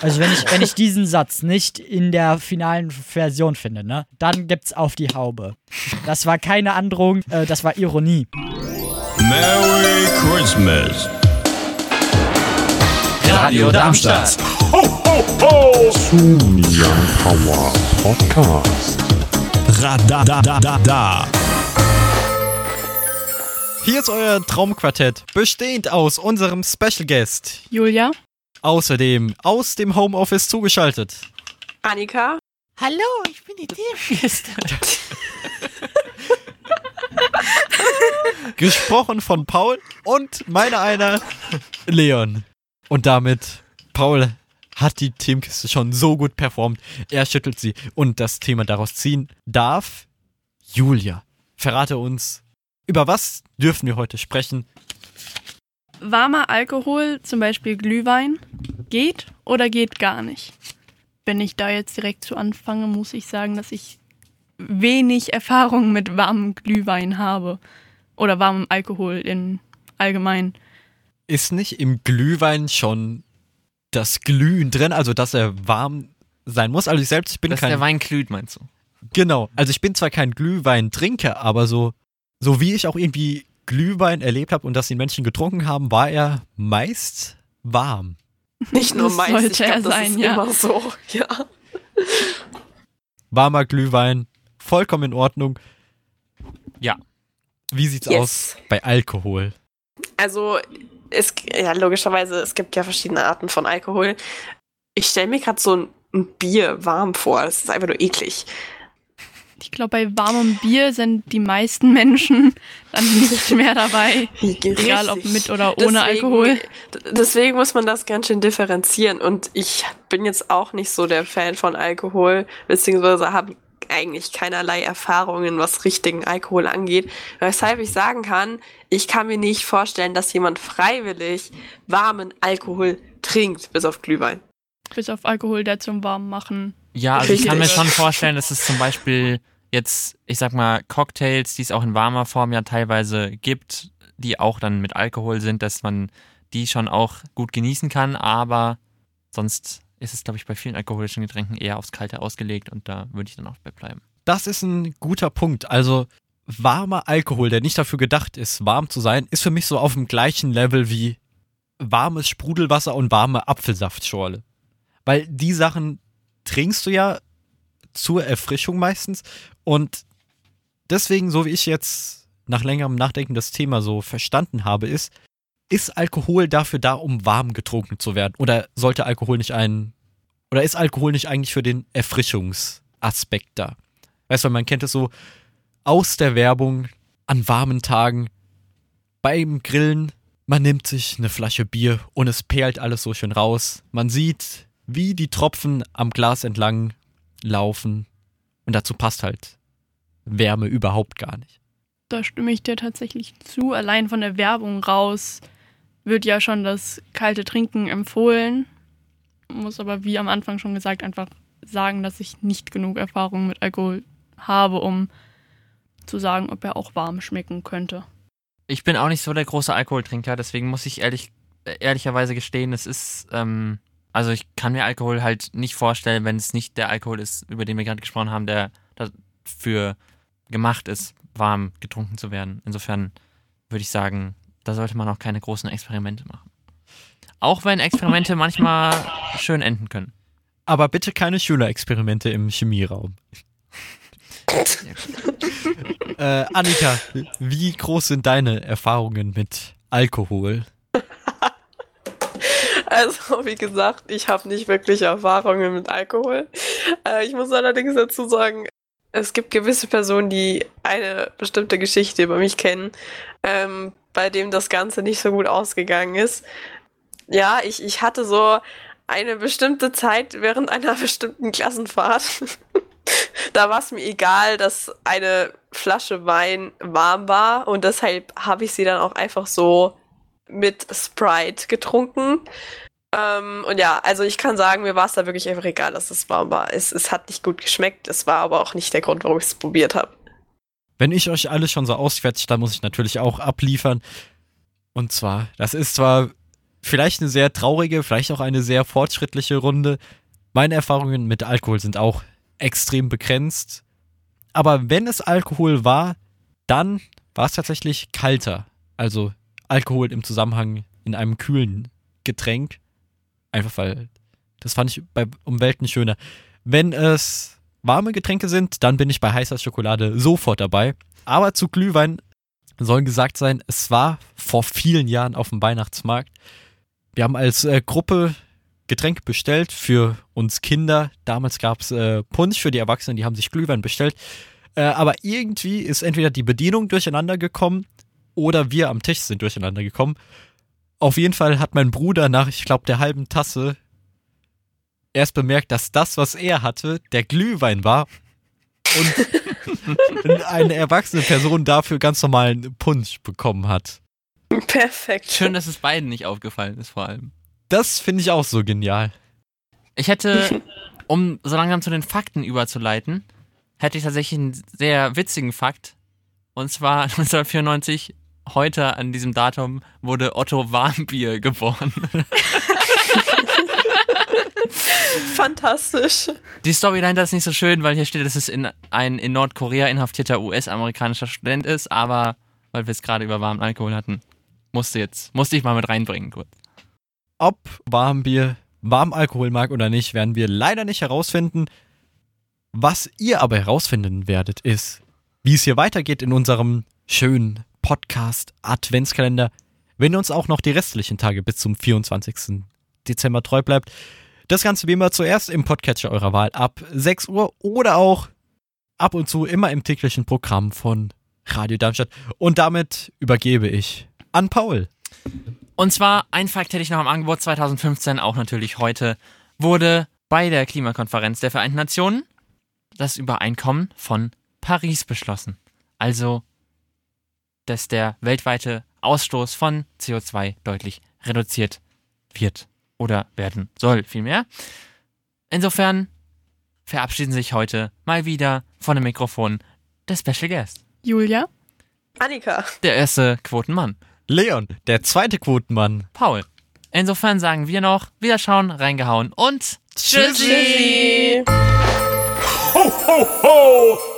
Also wenn ich, wenn ich diesen Satz nicht in der finalen Version finde, ne, dann gibt's auf die Haube. Das war keine Androhung, äh, das war Ironie. Merry Christmas. Radio Darmstadt. Young Power Podcast. Radadadada. Hier ist euer Traumquartett, bestehend aus unserem Special Guest. Julia? Außerdem aus dem Homeoffice zugeschaltet. Annika? Hallo, ich bin die Teamgäste. Gesprochen von Paul und meiner einer Leon. Und damit, Paul hat die Teamkiste schon so gut performt. Er schüttelt sie und das Thema daraus ziehen darf Julia. Verrate uns, über was dürfen wir heute sprechen? Warmer Alkohol, zum Beispiel Glühwein, geht oder geht gar nicht? Wenn ich da jetzt direkt zu anfange, muss ich sagen, dass ich wenig Erfahrung mit warmem Glühwein habe. Oder warmem Alkohol in allgemein. Ist nicht im Glühwein schon das Glühen drin, also dass er warm sein muss? Also ich selbst, ich bin Dass kein der Wein glüht, meinst du? Genau. Also ich bin zwar kein Glühweintrinker, aber so, so wie ich auch irgendwie Glühwein erlebt habe und das die Menschen getrunken haben, war er meist warm. Nicht nur Das meins, ich sollte er das sein, ist ja. immer so. Ja. Warmer Glühwein, vollkommen in Ordnung. Ja. Wie sieht's Yes. aus bei Alkohol? Also, es, ja, logischerweise, es gibt ja verschiedene Arten von Alkohol. Ich stelle mir gerade so ein, ein Bier warm vor. Das ist einfach nur eklig. Ich glaube, bei warmem Bier sind die meisten Menschen dann nicht mehr dabei. Egal ob mit oder ohne Alkohol. d- Deswegen muss man das ganz schön differenzieren. Und ich bin jetzt auch nicht so der Fan von Alkohol, beziehungsweise habe eigentlich keinerlei Erfahrungen, was richtigen Alkohol angeht. Weshalb ich sagen kann, ich kann mir nicht vorstellen, dass jemand freiwillig warmen Alkohol trinkt, bis auf Glühwein. Bis auf Alkohol, der zum Warmmachen. Ja, also ich kann mir schon vorstellen, dass es zum Beispiel jetzt, ich sag mal, Cocktails, die es auch in warmer Form ja teilweise gibt, die auch dann mit Alkohol sind, dass man die schon auch gut genießen kann, aber sonst ist es, glaube ich, bei vielen alkoholischen Getränken eher aufs Kalte ausgelegt und da würde ich dann auch bei bleiben. Das ist ein guter Punkt. Also warmer Alkohol, der nicht dafür gedacht ist, warm zu sein, ist für mich so auf dem gleichen Level wie warmes Sprudelwasser und warme Apfelsaftschorle. Weil die Sachen trinkst du ja zur Erfrischung meistens und deswegen, so wie ich jetzt nach längerem Nachdenken das Thema so verstanden habe, ist, ist Alkohol dafür da, um warm getrunken zu werden? Oder sollte Alkohol nicht ein, oder ist Alkohol nicht eigentlich für den Erfrischungsaspekt da? Weißt du, man kennt es so aus der Werbung an warmen Tagen beim Grillen. Man nimmt sich eine Flasche Bier und es perlt alles so schön raus. Man sieht, wie die Tropfen am Glas entlang laufen. Und dazu passt halt Wärme überhaupt gar nicht. Da stimme ich dir tatsächlich zu. Allein von der Werbung raus wird ja schon das kalte Trinken empfohlen. Muss aber, wie am Anfang schon gesagt, einfach sagen, dass ich nicht genug Erfahrung mit Alkohol habe, um zu sagen, ob er auch warm schmecken könnte. Ich bin auch nicht so der große Alkoholtrinker, deswegen muss ich ehrlich, ehrlicherweise gestehen, es ist, ähm, also ich kann mir Alkohol halt nicht vorstellen, wenn es nicht der Alkohol ist, über den wir gerade gesprochen haben, der dafür gemacht ist, warm getrunken zu werden. Insofern würde ich sagen, da sollte man auch keine großen Experimente machen. Auch wenn Experimente manchmal schön enden können. Aber bitte keine Schülerexperimente im Chemieraum. äh, Annika, wie groß sind deine Erfahrungen mit Alkohol? Also, wie gesagt, ich habe nicht wirklich Erfahrungen mit Alkohol. Äh, ich muss allerdings dazu sagen, es gibt gewisse Personen, die eine bestimmte Geschichte über mich kennen, ähm, bei dem das Ganze nicht so gut ausgegangen ist. Ja, ich, ich hatte so eine bestimmte Zeit während einer bestimmten Klassenfahrt. da war es mir egal, dass eine Flasche Wein warm war und deshalb habe ich sie dann auch einfach so mit Sprite getrunken. Ähm, und ja, also ich kann sagen, mir war es da wirklich einfach egal, dass es warm war. Es, es hat nicht gut geschmeckt, es war aber auch nicht der Grund, warum ich es probiert habe. Wenn ich euch alle schon so ausquetscht, dann muss ich natürlich auch abliefern. Und zwar, das ist zwar Vielleicht eine sehr traurige, vielleicht auch eine sehr fortschrittliche Runde. Meine Erfahrungen mit Alkohol sind auch extrem begrenzt. Aber wenn es Alkohol war, dann war es tatsächlich kalter. Also Alkohol im Zusammenhang in einem kühlen Getränk. Einfach weil das fand ich bei Umwelten schöner. Wenn es warme Getränke sind, dann bin ich bei heißer Schokolade sofort dabei. Aber zu Glühwein soll gesagt sein, es war vor vielen Jahren auf dem Weihnachtsmarkt. Wir haben als äh, Gruppe Getränke bestellt für uns Kinder. Damals gab es äh, Punsch für die Erwachsenen, die haben sich Glühwein bestellt. Äh, aber irgendwie ist entweder die Bedienung durcheinander gekommen oder wir am Tisch sind durcheinander gekommen. Auf jeden Fall hat mein Bruder nach, ich glaube, der halben Tasse erst bemerkt, dass das, was er hatte, der Glühwein war und eine erwachsene Person dafür ganz normalen Punsch bekommen hat. Perfekt. Schön, dass es beiden nicht aufgefallen ist, vor allem. Das finde ich auch so genial. Ich hätte, um so langsam zu den Fakten überzuleiten, hätte ich tatsächlich einen sehr witzigen Fakt. Und zwar 1994, heute an diesem Datum, wurde Otto Warmbier geboren. Fantastisch. Die Story dahinter ist nicht so schön, weil hier steht, dass es in ein in Nordkorea inhaftierter US-amerikanischer Student ist, aber weil wir es gerade über warmen Alkohol hatten, musste jetzt, musste ich mal mit reinbringen kurz. Ob Warmbier Warmalkohol mag oder nicht, werden wir leider nicht herausfinden. Was ihr aber herausfinden werdet, ist, wie es hier weitergeht in unserem schönen Podcast Adventskalender, wenn ihr uns auch noch die restlichen Tage bis zum 24. Dezember treu bleibt. Das Ganze wie immer zuerst im Podcatcher eurer Wahl ab 6 Uhr oder auch ab und zu immer im täglichen Programm von Radio Darmstadt. Und damit übergebe ich an Paul. Und zwar, ein Fakt hätte ich noch am Angebot 2015, auch natürlich heute, wurde bei der Klimakonferenz der Vereinten Nationen das Übereinkommen von Paris beschlossen. Also, dass der weltweite Ausstoß von CO2 deutlich reduziert wird oder werden soll, vielmehr. Insofern verabschieden sich heute mal wieder von dem Mikrofon der Special Guest, Julia? Annika. der erste Quotenmann, Leon, der zweite Quotenmann. Paul. Insofern sagen wir noch, Wiederschauen, reingehauen und Tschüssi. Ho, ho, ho!